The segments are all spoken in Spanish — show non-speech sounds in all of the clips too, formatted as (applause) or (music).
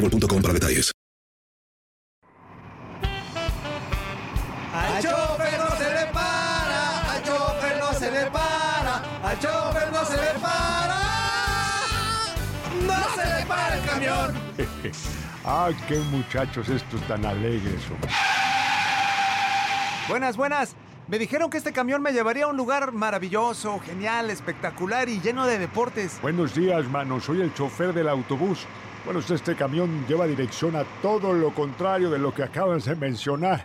boostmobile.com para detalles. Al chofer no se le para, al chofer no se le para, al chofer no se le para. No se le para el camión. (laughs) ah, qué muchachos estos tan alegres, hombre. Buenas, buenas. Me dijeron que este camión me llevaría a un lugar maravilloso, genial, espectacular y lleno de deportes. Buenos días, mano. Soy el chofer del autobús. Bueno, este camión lleva dirección a todo lo contrario de lo que acabas de mencionar.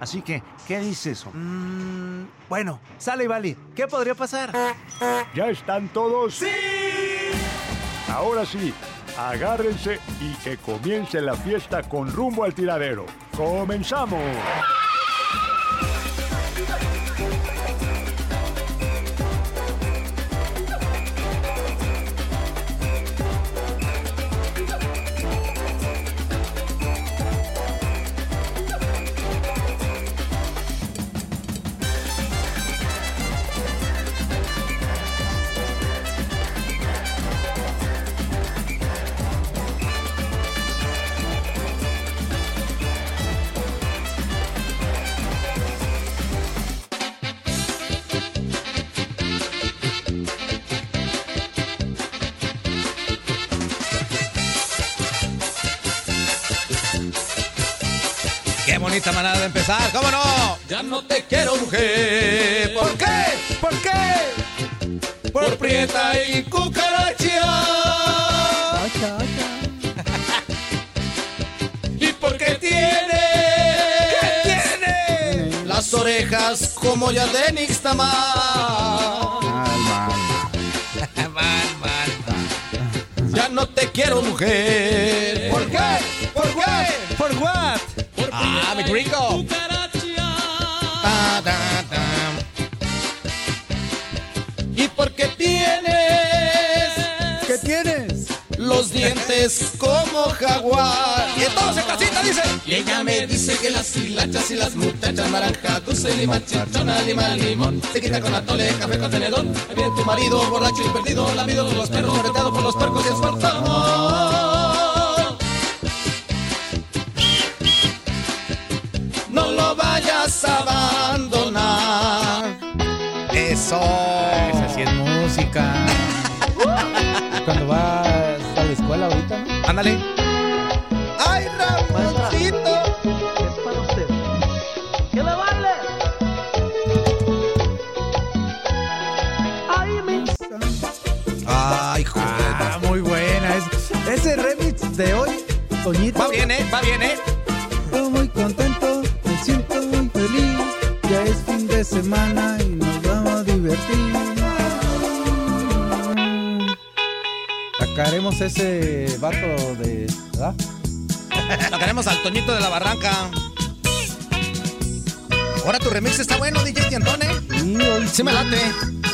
Así que, ¿qué dices? Mm, bueno, sale y Vali. ¿Qué podría pasar? ¿Ya están todos? ¡Sí! Ahora sí, agárrense y que comience la fiesta con rumbo al tiradero. ¡Comenzamos! Bonita manera de empezar, ¿cómo no? Ya no te quiero, mujer. ¿Por qué? ¿Por qué? Por prieta y cucaracha. (laughs) y porque tiene. ¿Qué tiene? Las orejas como ya de Nixtamal. Ya no te quiero, mujer. ¿Por qué? ¿Por qué? ¿Por what? Ah, mi gringo. Ta, ta, ta. Y porque tienes. ¿Qué tienes? Los dientes como jaguar. Y entonces casita dice. Y ella me dice que las hilachas y las muchachas naranja, dulce, lima, chichona, lima, limón. Se quita con atole, café con tenedón. Ahí viene tu marido, borracho y perdido, lamido por los perros, correteado por los puercos y esfuerzo amor. Vas a abandonar. Eso. Esa sí es música. (laughs) Cuando vas a la escuela ahorita, ¿no? Ándale. ¡Ay, Ramoncito! Es para usted. ¿Qué le vale? Ay, me Ay, joder. Ah, muy buena. Es- ese remix de hoy, Toñito. Va bien, ¿eh? Va bien, ¿eh? Semana y nos vamos a divertir. Sacaremos ese vato de. ¿Verdad? Sacaremos al Toñito de la Barranca. Ahora tu remix está bueno, DJ Dientón, ¿eh? Sí, hoy Sí me late.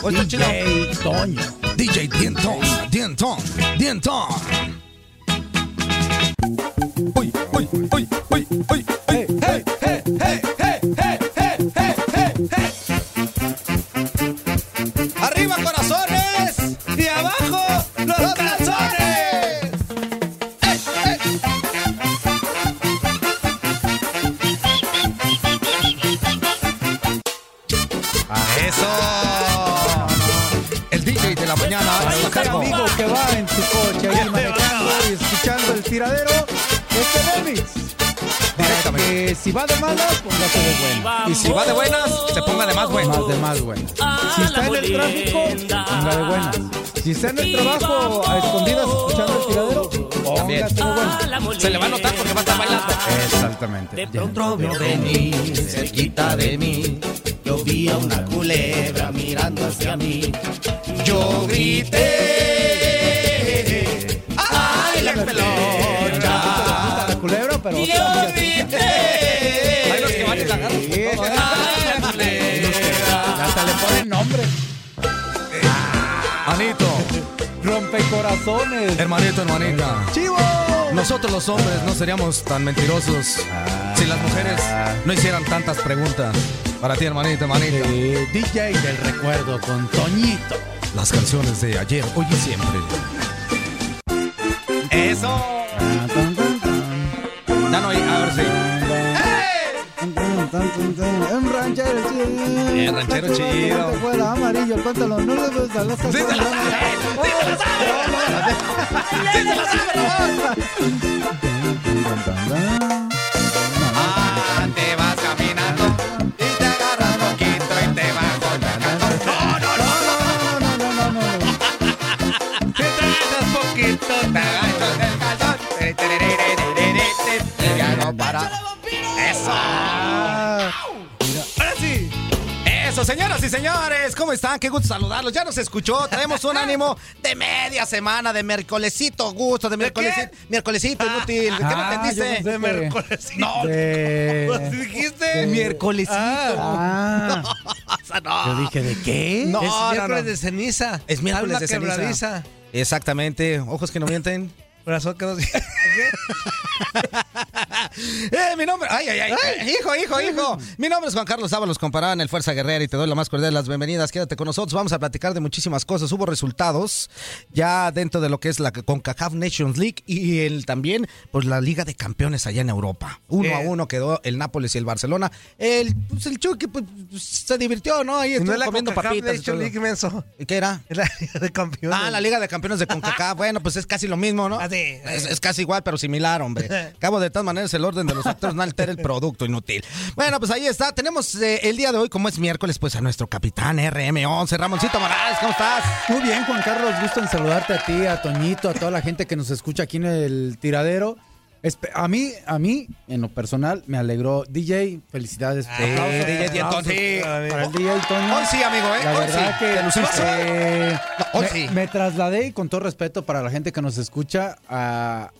Hoy está chido. DJ Toño. DJ Dientón, Dientón, Dientón. Uy, uy, uy, uy, uy, que si va de malas, póngase de buena. Y si va de buenas, se ponga de más buenas. Más de más buenas. Si está en el tráfico, ponga de buenas. Si está en el trabajo a escondidas escuchando el tiradero, También. póngase de buenas. Se le va a notar porque va a estar bailando. Exactamente. De pronto vio venir cerquita de mí. Yo vi a una culebra mirando hacia mí. Yo grité. ¡Ay, la pelocha! Culebra, pero. Yo grité. Hay los que van y la. Hasta le ponen nombre. Manito, Rompecorazones. hermanito, hermanita. ¡Chivo! Nosotros los hombres no seríamos tan mentirosos si las mujeres no hicieran tantas preguntas. Para ti, hermanito, hermanita. DJ del recuerdo con Toñito. Las canciones de ayer, hoy y siempre. Eso. Dano ahí, a ver si. Un ranchero chido. Eh, ranchero chido. Te fuera amarillo, cuéntalo. No le gusta las Sí se la sabe. Sí se la sabe, Sí se la sabe, Señoras y señores, ¿cómo están? Qué gusto saludarlos. Ya nos escuchó. Traemos un (laughs) ánimo de media semana, de miércolesito gusto, de miércolesito, miércolesito inútil. ¿Qué no Ah, entendiste? yo pensé que- Miércolesito. No. (laughs) De- ¿Qué dijiste? de- Miércolesito. Ah. (laughs) No. Yo dije, ¿de qué? No, es no, miércoles no. de ceniza. Es miércoles de ceniza. Exactamente. Ojos que no mienten. Corazón que no (laughs) Eh, mi nombre. Ay, ay, ay. Eh, Hijo, hijo, hijo. Mi nombre es Juan Carlos Ábalos, comparado en el Fuerza Guerrera y te doy la más cordial de las bienvenidas. Quédate con nosotros. Vamos a platicar de muchísimas cosas. Hubo resultados ya dentro de lo que es la CONCACAF Nations League y el, también pues la Liga de Campeones allá en Europa. Uno Eh. a uno quedó el Nápoles y el Barcelona. El, pues, el Chucky pues, se divirtió, ¿no? Ahí No estuvo es la comiendo papitas. Nation. League, menso. ¿Qué era? La Liga de Campeones. Ah, la Liga de Campeones de CONCACAF. (laughs) Bueno, pues es casi lo mismo, ¿no? Ah, es casi igual, pero similar, hombre. (laughs) Cabo de todas maneras, el orden de los factores no altera el producto inútil. Bueno, pues ahí está. Tenemos eh, el día de hoy, como es miércoles, pues a nuestro capitán RM11, Ramoncito Morales. ¿Cómo estás? Muy bien, Juan Carlos, gusto en saludarte a ti, a Toñito, a toda la gente que nos escucha aquí en el tiradero. A mí, a mí, en lo personal, me alegró. DJ, felicidades. Sí, DJ Dientón, aplausos sí. Para el DJ Toño. Hoy sí, amigo, ¿eh? La Hoy verdad sí. que luciste. hoy me, sí. me trasladé y con todo respeto para la gente que nos escucha a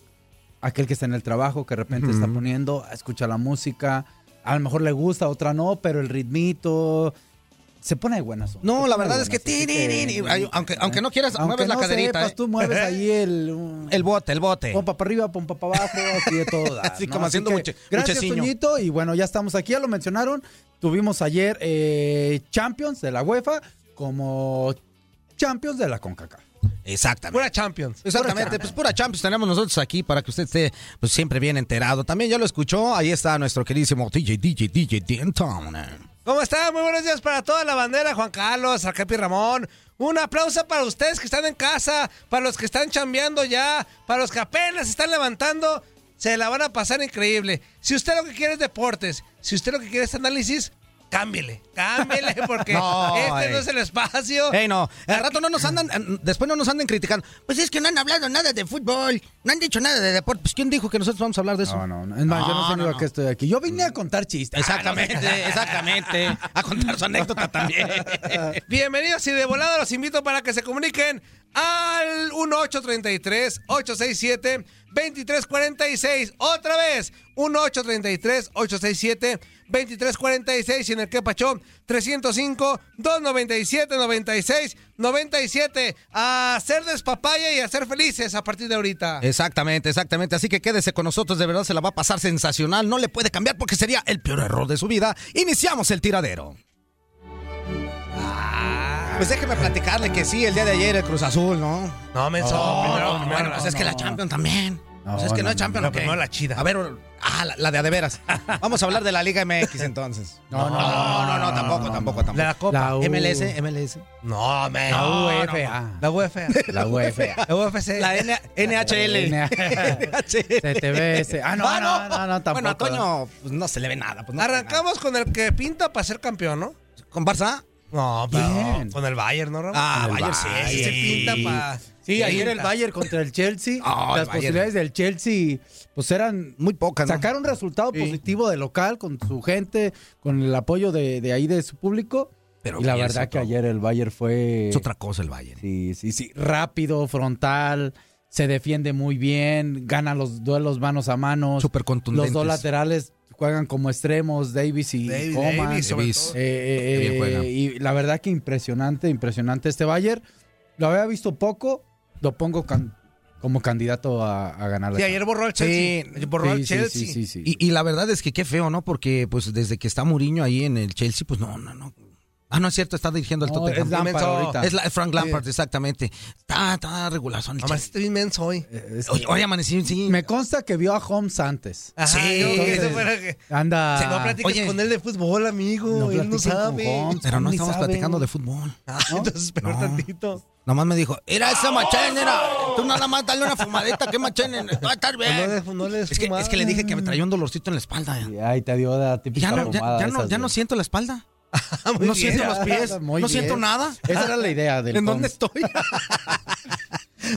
aquel que está en el trabajo, que de repente está poniendo, escucha la música, a lo mejor le gusta, otra no, pero el ritmito se pone de buenas. No, la verdad es que... tirirín, ay, Aunque, aunque no quieras, Aunque mueves la caderita. sepas, ¿eh? tú mueves ahí (laughs) el... El bote, el bote. Pompa para arriba, pompa para abajo, así de todo. dar, Así ¿no? como haciendo que muche- Gracias, mucheciño. Toñito. Y bueno, ya estamos aquí, ya lo mencionaron. Tuvimos ayer eh, Champions de la UEFA como Champions de la CONCACAF. Exactamente. Pura Champions. Exactamente, pues pura Champions tenemos nosotros aquí para que usted esté pues, siempre bien enterado. También ya lo escuchó, ahí está nuestro queridísimo DJ, DJ, DJ, Town. ¿Cómo están? Muy buenos días para toda la bandera, Juan Carlos, Arcapi Ramón. Un aplauso para ustedes que están en casa, para los que están chambeando ya, para los que apenas están levantando. Se la van a pasar increíble. Si usted lo que quiere es deportes, si usted lo que quiere es análisis, cámbiele, cámbiele, (laughs) porque No, este ey. no es el espacio. Ey, no, al rato no nos andan, después no nos anden criticando. Pues es que no han hablado nada de fútbol, no han dicho nada de deporte. Pues ¿quién dijo que nosotros vamos a hablar de eso? No, no, no. Es más, yo no sé ni a qué estoy aquí. Yo vine a contar chistes. Exactamente, (laughs) exactamente. A contar su anécdota también. (laughs) Bienvenidos y de volada los invito para que se comuniquen al 1833-867-2346. Otra vez, 1833-867-2346 y en el que pachó 305-297-96-97. A hacer despapaya y a ser felices a partir de ahorita. Exactamente, exactamente. Así que quédese con nosotros, de verdad se la va a pasar sensacional. No le puede cambiar porque sería el peor error de su vida. Iniciamos el tiradero. Pues déjeme platicarle que sí, el día de ayer el Cruz Azul, ¿no? No, menso. No, primero, no, primero, bueno, pues no, es que la Champions también. No, pues es que no, no, es Champions, no, ¿o qué? primero la chida. A ver, ah, la, la de a de veras. Vamos a hablar de la Liga MX entonces. No, no, no, no, no, tampoco, tampoco, tampoco. La Copa. La U- MLS, MLS. No, men. La No, no, UEFA. no. La UEFA. La UEFA. La UFC. La N- NHL. TTBS. Ah, no, no, no, no, tampoco. Bueno, a Toño pues, no se le ve nada. Pues, no Arrancamos con el que pinta para ser campeón, ¿no? ¿Con Barça? No, pero Bien. con el Bayern, ¿no, Ramón? Ah, El Bayern sí. Bayern. Ese pinta para... Sí, ayer el Bayern contra el Chelsea. Ah, las Bayern. posibilidades del Chelsea, pues eran Muy pocas, ¿no? sacar un resultado Sí. positivo de local con su gente, con el apoyo de, de ahí de su público. Pero y la verdad que ayer el Bayern fue Es otra cosa el Bayern. sí, sí, sí, rápido, frontal, se defiende muy bien, gana los duelos manos a manos. Súper contundentes. Los dos laterales juegan como extremos, Davis y Davis, Coman. Davis, sobre Davis. todo. Eh, eh, juega. y la verdad que impresionante, impresionante este Bayern. Lo había visto poco, lo pongo can- como candidato a, a ganar. la Sí, ayer borró el Chelsea. Sí, borró el Sí, sí, Chelsea. sí, sí, sí. Y, y la verdad es que qué feo, ¿no? Porque pues desde que está Mourinho ahí en el Chelsea, pues no, no, no. Ah, no es cierto, está dirigiendo el No, Tottenham. es Lampard ahorita. Es la- Frank Lampard, exactamente. Está, está el Amaneciste bien menso hoy. Eh, es-. Oye, oye, amanecí, sí. Me consta que vio a Holmes antes. Ajá, Sí, entonces- eso fuera que- Anda. Si no platicas Oye. con él de fútbol, amigo. No él no sabe. Holmes. Pero no estamos platicando de fútbol. Ah, (laughs) entonces peor No. tantito. Nomás me dijo, era esa machén, era. Tú nada más dale una fumadita, que machén, va a estar no bien. le, no le Es que, es que le dije que me traía un dolorcito en la espalda. Y ahí te dio la típica ya no, no, no siento la espalda. (laughs) Muy no bien. siento los pies. (laughs) Muy no bien. siento nada. Esa era la idea del (laughs) ¿En dónde estoy?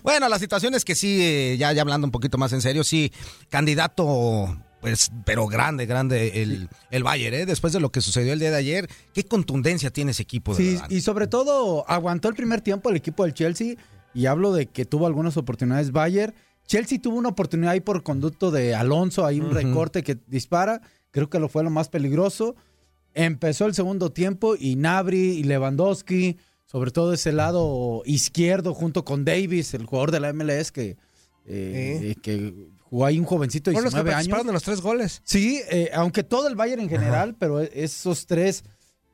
bueno, la situación es que sí, eh, ya, ya hablando un poquito más en serio, sí, candidato, pues, pero grande, grande el, el Bayern, ¿eh? Después de lo que sucedió el día de ayer, qué contundencia tiene ese equipo, de Sí, verdad. y sobre todo aguantó el primer tiempo el equipo del Chelsea y hablo de que tuvo algunas oportunidades Bayern. Chelsea tuvo una oportunidad ahí por conducto de Alonso, hay un recorte que dispara, creo que lo fue lo más peligroso. Empezó el segundo tiempo y Nabri y Lewandowski, sobre todo ese lado izquierdo junto con Davis, el jugador de la MLS que, eh, que jugó ahí un jovencito de Fueron los que 19 años. de los tres goles. Sí, eh, aunque todo el Bayern en general, pero esos tres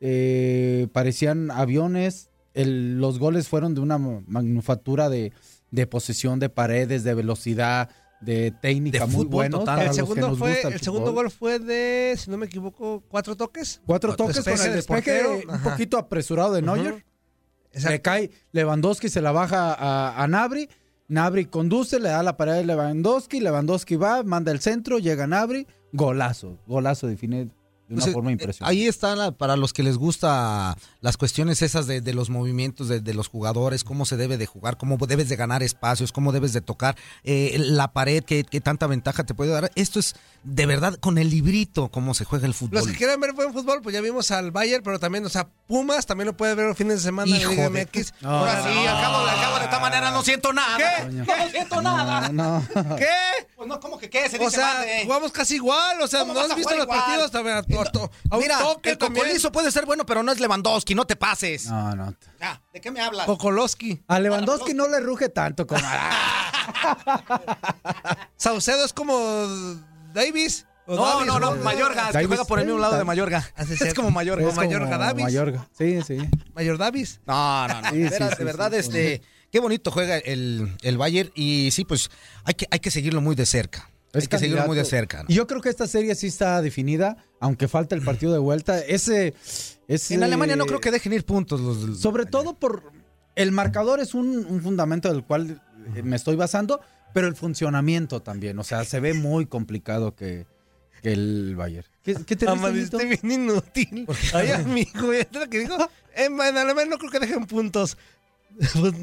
eh, parecían aviones. El- los goles fueron de una manufactura de, de posesión de paredes, de velocidad, de técnica De muy para El los que segundo, nos fue, gusta el segundo gol fue de, si no me equivoco, cuatro toques. Cuatro toques con el despeje un poquito apresurado de Neuer. Le cae Lewandowski, se la baja a, a Nabri. Nabri conduce, le da la pared de Lewandowski. Lewandowski va, manda el centro, llega Nabri. Golazo, golazo define de una Pues, forma eh, impresionante. Ahí está la- para los que les gusta las cuestiones esas de, de los movimientos de, de los jugadores, cómo se debe de jugar, cómo debes de ganar espacios, cómo debes de tocar eh, la pared, qué, qué tanta ventaja te puede dar. Esto es de verdad con el librito cómo se juega el fútbol. Los que quieran ver buen fútbol, pues ya vimos al Bayern, pero también, o sea, Pumas también lo puede ver los fines de semana Hijo en la Liga de- MX. No, Ahora sí, al cabo, al cabo de esta manera no siento nada. ¿Qué? No siento nada. No, ¿Qué? Pues no, ¿cómo que qué? Se O dice sea, jugamos casi igual, o sea, ¿Cómo ¿no has visto los igual? partidos? To- a Mira, toque el cocolizo puede ser bueno, pero no es Lewandowski, no te pases. No, no. Ya, ¿De qué me hablas? Kokolowski. A Lewandowski no le ruge tanto como (laughs) Saucedo es como Davis. No, Davis, no, no, Mayorga, es que Davis, juega por el mismo lado de Davis. Mayorga. Ah, sí, Es como Mayorga. O Mayorga Davis. Mayorga. Sí, sí. Mayor Davis. No, no, no. Sí, de sí, veras, sí, de verdad, sí, este, qué bonito juega el, el Bayern y sí, pues hay que, hay que seguirlo muy de cerca. Es hay que seguirlo muy de cerca. ¿no? Y yo creo que esta serie sí está definida, aunque falta el partido de vuelta. Ese, ese- En Alemania no creo que dejen ir puntos los... Sobre todo por... El marcador es un, un fundamento del cual eh, me estoy basando, pero el funcionamiento también. O sea, se ve muy complicado que, que el Bayern. ¿Qué, qué te Amaneciste riste, bien inútil. (laughs) Ay, amigo, ¿ya lo que dijo? En, en alemán no creo que dejen puntos. (laughs) Pues,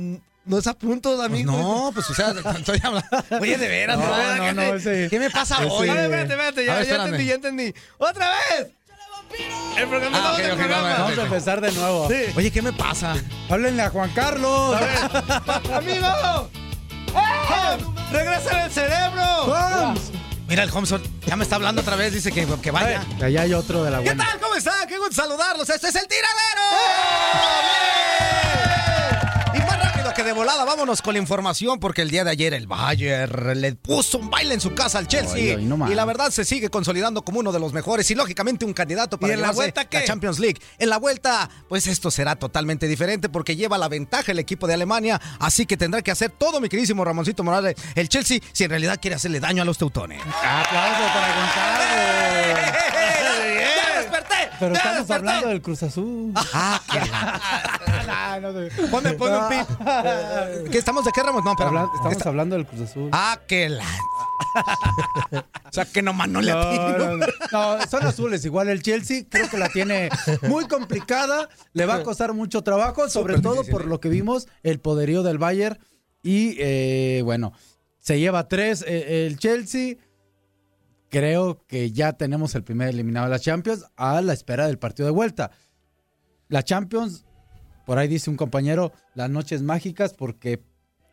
no es a puntos, Pues amigo. no, pues o sea, estoy hablando... Oye, de veras, No, veras, no, ¿qué- no, ese- ¿Qué me pasa ese- hoy? A ver, espérate, espérate, A ya, ver, ya entendí, ya entendí. ¡Otra vez! El programa, Ah, estamos ok, en el ok, programa. Vamos a empezar de nuevo. Sí. Oye, ¿qué me pasa? Háblenle a Juan Carlos. (laughs) ¡Amigo! ¡Eh! ¡Regresa el cerebro! Vamos. Mira, el Homson ya me está hablando otra vez, dice que, que vaya. Y allá hay otro de la ¿Qué buena. tal? ¿Cómo está? Qué gusto saludarlos. Este es el tiradero. Que de volada, vámonos con la información porque el día de ayer el Bayern le puso un baile en su casa al Chelsea. No y la verdad se sigue consolidando como uno de los mejores y lógicamente un candidato para ¿Y en la vuelta Champions League. En la vuelta, pues esto será totalmente diferente porque lleva la ventaja el equipo de Alemania, así que tendrá que hacer todo mi queridísimo Ramoncito Morales, el Chelsea, si en realidad quiere hacerle daño a los teutones. Aplauso para. ¡Ya desperté! Pero ¡Ya estamos hablando del Cruz Azul. Ah, qué (laughs) no sé. Ponme, ponme un pip. (laughs) ¿Qué estamos de qué, Ramos? No, pero Habla- estamos hablando del Cruz Azul. Ah, que la. (laughs) o sea, que nomás no le No, atino. no, no. No, son azules. Igual el Chelsea creo que la tiene muy complicada. Le va a costar mucho trabajo, sobre todo difícil, por ¿eh? lo que vimos, el poderío del Bayern. Y eh, bueno, se lleva tres eh, el Chelsea. Creo que ya tenemos el primer eliminado de la Champions a la espera del partido de vuelta. La Champions, por ahí dice un compañero, las noches mágicas porque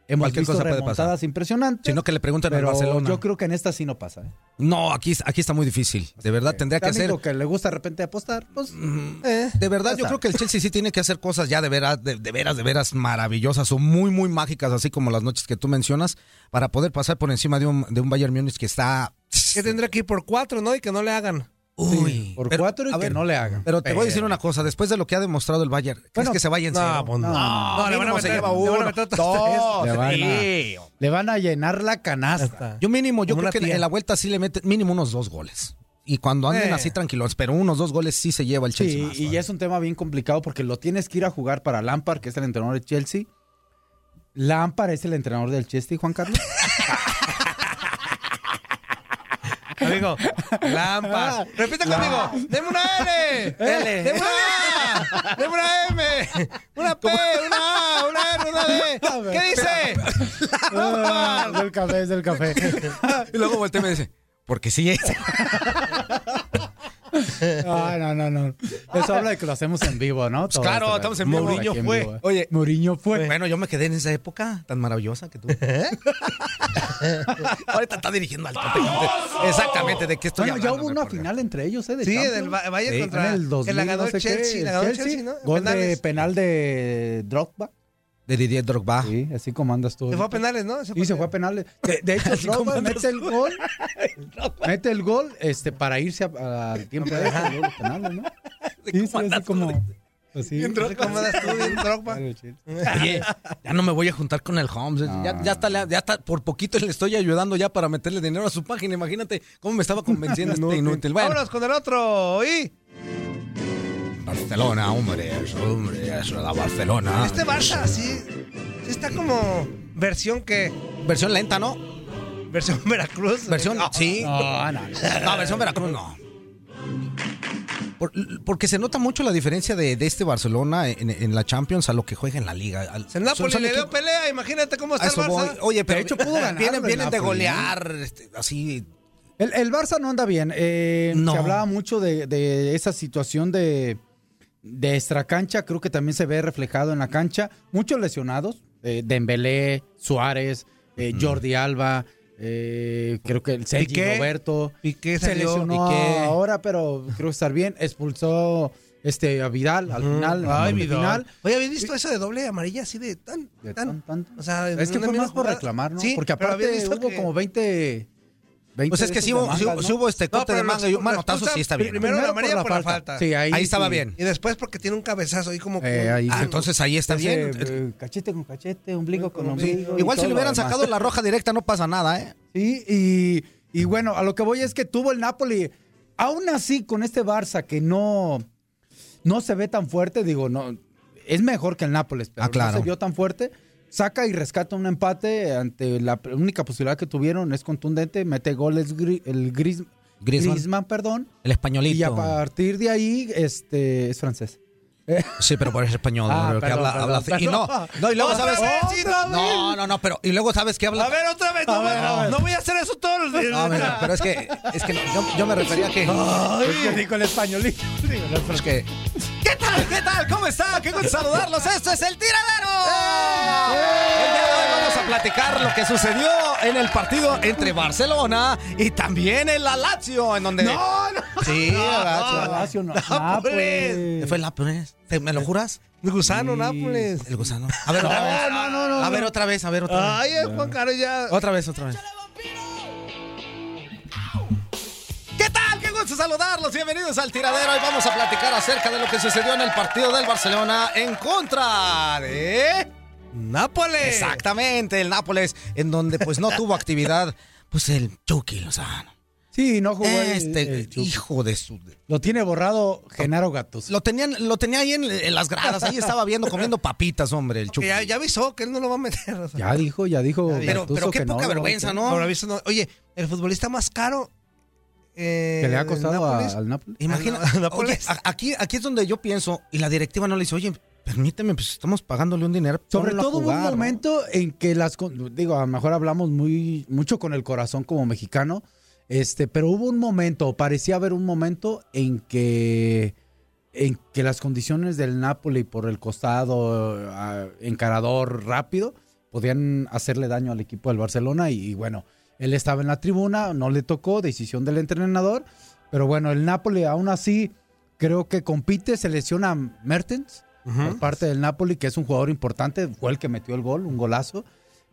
hemos Cualquier visto cosa puede remontadas pasar. impresionantes. Sino que le preguntan al pero Barcelona. yo creo que en esta sí no pasa. ¿eh? No, aquí, aquí está muy difícil. De verdad, tendría que hacer. Mm, que le gusta de repente apostar, pues. De verdad, yo creo que el Chelsea sí tiene que hacer cosas ya de veras, de, de veras, de veras maravillosas o muy, muy mágicas, así como las noches que tú mencionas, para poder pasar por encima de un, de un Bayern Múnich que está. Que tendrá que ir por cuatro, ¿no? Y que no le hagan. Uy, por pero, cuatro y a que ver, no le hagan. Pero te voy a decir una cosa, después de lo que ha demostrado el Bayern, ¿crees Bueno, que se vaya en no, pues no. No, le van a mínimo se meter- lleva le van a uno, meter dos, (laughs) Le van, a, sí. le van a llenar la canasta. Yo mínimo, yo Como creo que en la vuelta sí le meten mínimo unos dos goles. Y cuando anden Eh. así tranquilos, pero unos dos goles sí se lleva el Chelsea. Sí, más, y ¿no? ya es un tema bien complicado porque lo tienes que ir a jugar para Lampard, que es el entrenador de Chelsea. Lampard es el entrenador del Chelsea, Juan Carlos. (laughs) Amigo, Lampa. Repite conmigo. Deme una L. L. Deme una (laughs) A. Deme una M. Una P, una A, una R, una D. ¿Qué dice? Ah, es del café, es del café. (laughs) Y luego volteé y me dice, porque sí es. Ay, (laughs) no, no, no. Eso habla de que lo hacemos en vivo, ¿no? Todo claro, esto, estamos en vivo. Mourinho fue. vivo, ¿eh? Oye, Mourinho fue. Bueno, yo me quedé en esa época tan maravillosa que tú. (laughs) Ahorita está dirigiendo al tope. Exactamente, ¿de qué estoy Bueno, ya hablando? hubo en el una programa? final entre ellos, ¿eh? De Sí, Champions. del Bayern Sí, contra En el 2000, que la ganó no el sé Chelsea. El el Chelsea. Chelsea, ¿no? Gol de penales. penal de Drogba. De Didier Drogba. Sí, así como andas tú. Se fue a penales, ¿no? Y se fue a penales. De, de hecho, (laughs) Drogba mete el gol. (laughs) mete el gol este, para irse a- al tiempo de penales, ¿no? Sí, sí, así como. Así. ¿Cómo andas tú, bien, (laughs) Drogba? (laughs) Oye, ya no me voy a juntar con el Holmes. Ya, ya está, ya está, por poquito le estoy ayudando ya para meterle dinero a su página. Imagínate cómo me estaba convenciendo este inútil. Bueno, Vámonos con el otro. Y Barcelona, hombre, eso, hombre, eso la Barcelona. este Barça, sí, sí está como versión que. Versión lenta, ¿no? Versión Veracruz. Versión, sí. No, no. No, versión Veracruz no. Por- porque se nota mucho la diferencia de, de este Barcelona en, en la Champions a lo que juega en la Liga. Al- El Napoli son- son le dio pelea, imagínate cómo está el Barça. voy. Oye, pero De hecho, pudo (laughs) ganar vienen, vienen de golear, este, así. El, el Barça no anda bien. Eh, No. Se hablaba mucho de, de esa situación de, de extracancha. Creo que también se ve reflejado en la cancha. Muchos lesionados. Eh, Dembélé, Suárez, eh, Jordi Alba. Eh, creo que el Sergi Piqué. Roberto. Piqué se lesionó Piqué. ahora, pero creo que estar bien. Expulsó este, a Vidal al final. en Ay, Vidal. final. Oye, ¿habías visto eso de doble amarilla así de tan, De tan? tan, tanto. O sea, en Es que fue más por jugada. reclamar, ¿no? Sí, Porque aparte visto hubo que- como 20 20 Pues es que esos hubo, este corte de manga y un manotazo sí está bien. Primero la amarilla por la falta. Sí, ahí, Ahí estaba bien. Y después porque tiene un cabezazo ahí como... Eh, ahí Ah, entonces ahí está Ese, bien. eh, cachete con cachete, ombligo con ombligo. Igual si le lo hubieran sacado la roja directa no pasa nada, ¿eh? Sí, y, y bueno, a lo que voy es que tuvo el Napoli, aún así con este Barça que no, no se ve tan fuerte, digo, no, es mejor que el Nápoles, pero Ah, claro. no se vio tan fuerte. Saca y rescata un empate ante la única posibilidad que tuvieron, es contundente, mete goles el Gris, Griezmann. Griezmann, perdón. El españolito. Y a partir de ahí, este, es francés. (laughs) Sí, pero por español. Ah, pero que perdón, habla, perdón, habla- y no, no. No, no, no, pero y luego sabes que habla. A ver, otra vez. No, ver. no voy a hacer eso todos los días. No, mira, pero es que, es que yo, yo me refería a que. Es que digo el españolito. Es que. ¿Qué tal? ¿Qué tal? ¿Cómo está? Qué gusto saludarlos. Esto es el tiradero. El día de hoy vamos a platicar lo que sucedió en el partido entre Barcelona y también en la Lazio, en donde. No, no. Sí, la Lazio. Lazio, no. Nápoles. ¿Fue el Nápoles? ¿Te- ¿Me lo juras? El gusano, Nápoles. El gusano. A ver, otra vez. No, no, no. A ver, otra vez, a ver, otra vez. Ay, eh, Juan Carlos ya. Otra vez, otra vez. ¿Qué tal? Qué gusto saludarlos. Bienvenidos al tiradero. Hoy vamos a platicar acerca de lo que sucedió en el partido del Barcelona en contra de. Nápoles. Exactamente, el Nápoles, en donde pues no tuvo actividad, pues el Chucky Lozano. Sí, no jugó el- Este, el Chucky. hijo de su. Lo tiene borrado Genaro Gatos. Lo, tenían, lo tenía ahí en, en las gradas, ahí estaba viendo, comiendo papitas, hombre, el Chucky. Ya, ya avisó que él no lo va a meter. o sea. Ya dijo, ya dijo. Pero, pero qué que poca no, vergüenza, ¿no? No. Oye, el futbolista más caro. eh, Que le ha costado a- al Nápoles. Imagina, oye, Nápoles. a- aquí, aquí es donde yo pienso, y la directiva no le dice, oye, permíteme, pues estamos pagándole un dinero. Sobre todo hubo jugar, un momento en que las digo, a lo mejor hablamos muy mucho con el corazón como mexicano, este, pero hubo un momento, parecía haber un momento en que en que las condiciones del Napoli por el costado encarador rápido podían hacerle daño al equipo del Barcelona y, y bueno, él estaba en la tribuna, no le tocó, decisión del entrenador, pero bueno, el Napoli aún así creo que compite, selecciona a Mertens por parte del Napoli, que es un jugador importante, fue el que metió el gol, un golazo.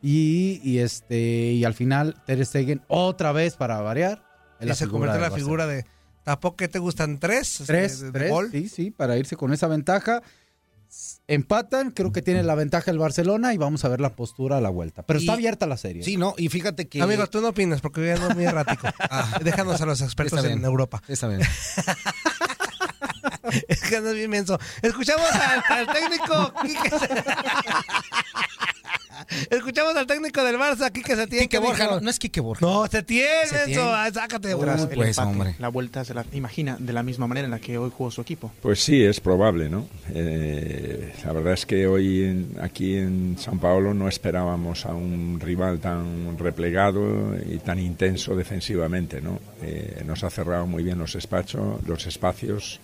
Y, y este y al final Ter Stegen otra vez para variar. es Y la se convierte en la figura de. ¿Tampoco que te gustan tres? Barcelona. Tres, de- de tres, gol? sí, sí, para irse con esa ventaja. Empatan, creo que tiene la ventaja el Barcelona y vamos a ver la postura a la vuelta. Pero está abierta la serie. Sí, no, y fíjate que... Amigo, tú no opinas porque yo no es muy errático. (laughs) Déjanos a los expertos Está en. Europa. Está bien. (laughs) Es que no es bien menso. Escuchamos al, al técnico Quique. Escuchamos al técnico del Barça, Quique Setién. Quique que Borja, no, no es Quique Borja. No, Setién, Setién. menso. Ah, Sácate de Uy, pues, empate, hombre. La vuelta se la imagina de la misma manera en la que hoy jugó su equipo. Pues sí, es probable, ¿no? Eh, la verdad es que hoy en- aquí en San Paulo no esperábamos a un rival tan replegado y tan intenso defensivamente, ¿no? Eh, nos ha cerrado muy bien los espacios, los espacios.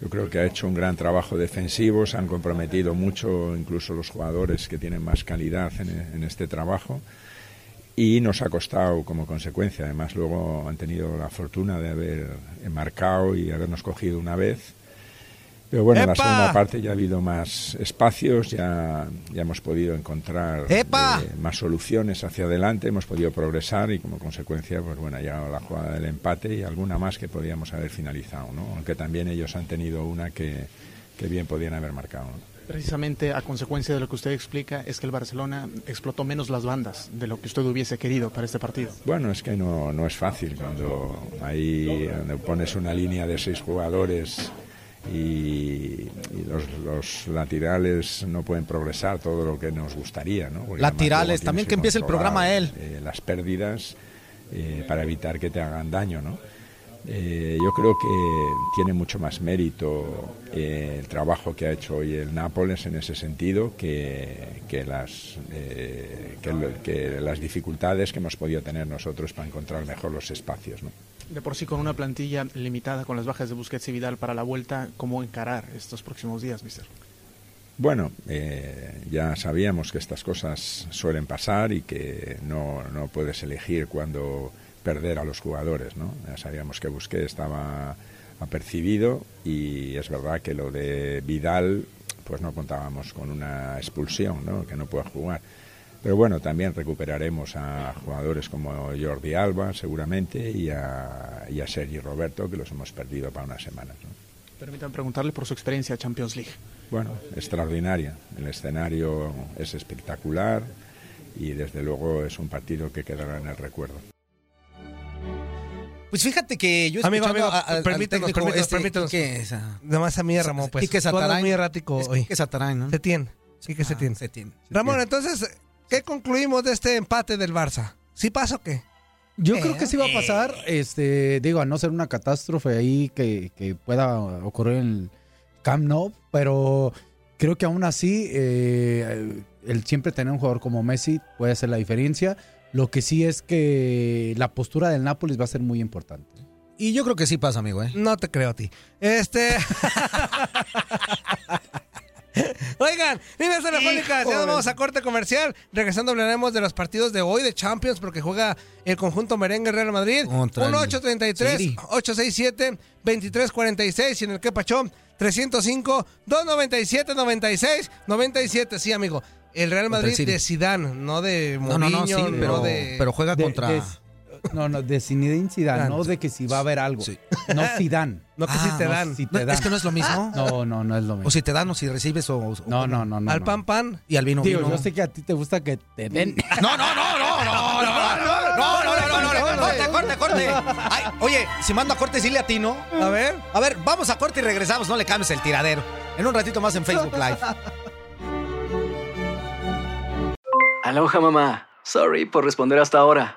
Yo creo que ha hecho un gran trabajo defensivo, se han comprometido mucho, incluso los jugadores que tienen más calidad en, este trabajo y nos ha costado como consecuencia. Además, luego han tenido la fortuna de haber marcado y habernos cogido una vez. Pero bueno, en la ¡Epa! segunda parte ya ha habido más espacios, ya, ya hemos podido encontrar ¡Epa! eh, más soluciones hacia adelante, hemos podido progresar y como consecuencia, pues bueno, ha llegado la jugada del empate y alguna más que podíamos haber finalizado, ¿no? Aunque también ellos han tenido una que, que bien podían haber marcado. ¿no? Precisamente a consecuencia de lo que usted explica es que el Barcelona explotó menos las bandas de lo que usted hubiese querido para este partido. Bueno, es que no, no es fácil cuando ahí donde pones una línea de seis jugadores y, y los, los laterales no pueden progresar todo lo que nos gustaría. ¿no? Porque Laterales, también que empiece el programa él. eh, las pérdidas eh, para evitar que te hagan daño. ¿no? Eh, yo creo que tiene mucho más mérito eh, el trabajo que ha hecho hoy el Nápoles en ese sentido que, que las, que las dificultades que hemos podido tener nosotros para encontrar mejor los espacios. ¿no? De por sí con una plantilla limitada con las bajas de Busquets y Vidal para la vuelta, ¿cómo encarar estos próximos días, mister? Bueno, eh, ya sabíamos que estas cosas suelen pasar y que no, no puedes elegir cuándo perder a los jugadores, ¿no? Ya sabíamos que Busquets estaba apercibido y es verdad que lo de Vidal, pues no contábamos con una expulsión, ¿no? Que no pueda jugar. Pero bueno, también recuperaremos a jugadores como Jordi Alba, seguramente, y a, y a Sergi Roberto, que los hemos perdido para unas semanas. ¿no? Permítanme preguntarle por su experiencia en Champions League. Bueno, extraordinaria. El escenario es espectacular y desde luego es un partido que quedará en el recuerdo. Pues fíjate que yo Amigo, amigo, a- al permítanos, técnico permítanos, este, permítanos. ¿qué es? Nada más a mí, Ramón, pues. Quique Satarain. muy errático Es hoy. Quique Satarain, ¿no? Setién. Quique Setién. Ah, Setién. Ramón, entonces, ¿qué concluimos de este empate del Barça? ¿Sí pasa o qué? Yo Eh, creo que sí va a pasar, este, digo, a no ser una catástrofe ahí que, que pueda ocurrir en el Camp Nou, pero creo que aún así eh, el siempre tener un jugador como Messi puede hacer la diferencia. Lo que sí es que la postura del Nápoles va a ser muy importante. Y yo creo que sí pasa, amigo, ¿eh? No te creo a ti. Este. (laughs) (laughs) Oigan, líneas telefónicas, ya nos vamos a corte comercial. Regresando hablaremos de los partidos de hoy de Champions, porque juega el conjunto merengue Real Madrid. Contra el 1-833-867-2346 y en el que pachón 305-297-96-97. Sí, amigo. El Real el Madrid City. de Zidane, no de No, no, Mourinho, no, sí, pero- de... pero juega De- contra... de- no, no, de Zinedine Zidane, no de que si va a haber algo. No Zidane. No que sí te no, dan. si No, te dan. es que no es lo mismo. No, no, no es lo mismo. O si te dan o si recibes o... o- No, no, no, no. Al pan pan. Y al vino Digo, vino. yo sé que a ti te gusta que te den. No, no, no, no, no, no, no, no, no, no, no, no, no, corte, corte, corte. Ay, oye, si mando a corte, dile a ti, ¿no? A ver. A ver, vamos a corte y regresamos, no le cambies el tiradero. En un ratito más en Facebook Live. Aloha mamá. Sorry por responder hasta ahora.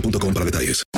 boostmobile.com para detalles.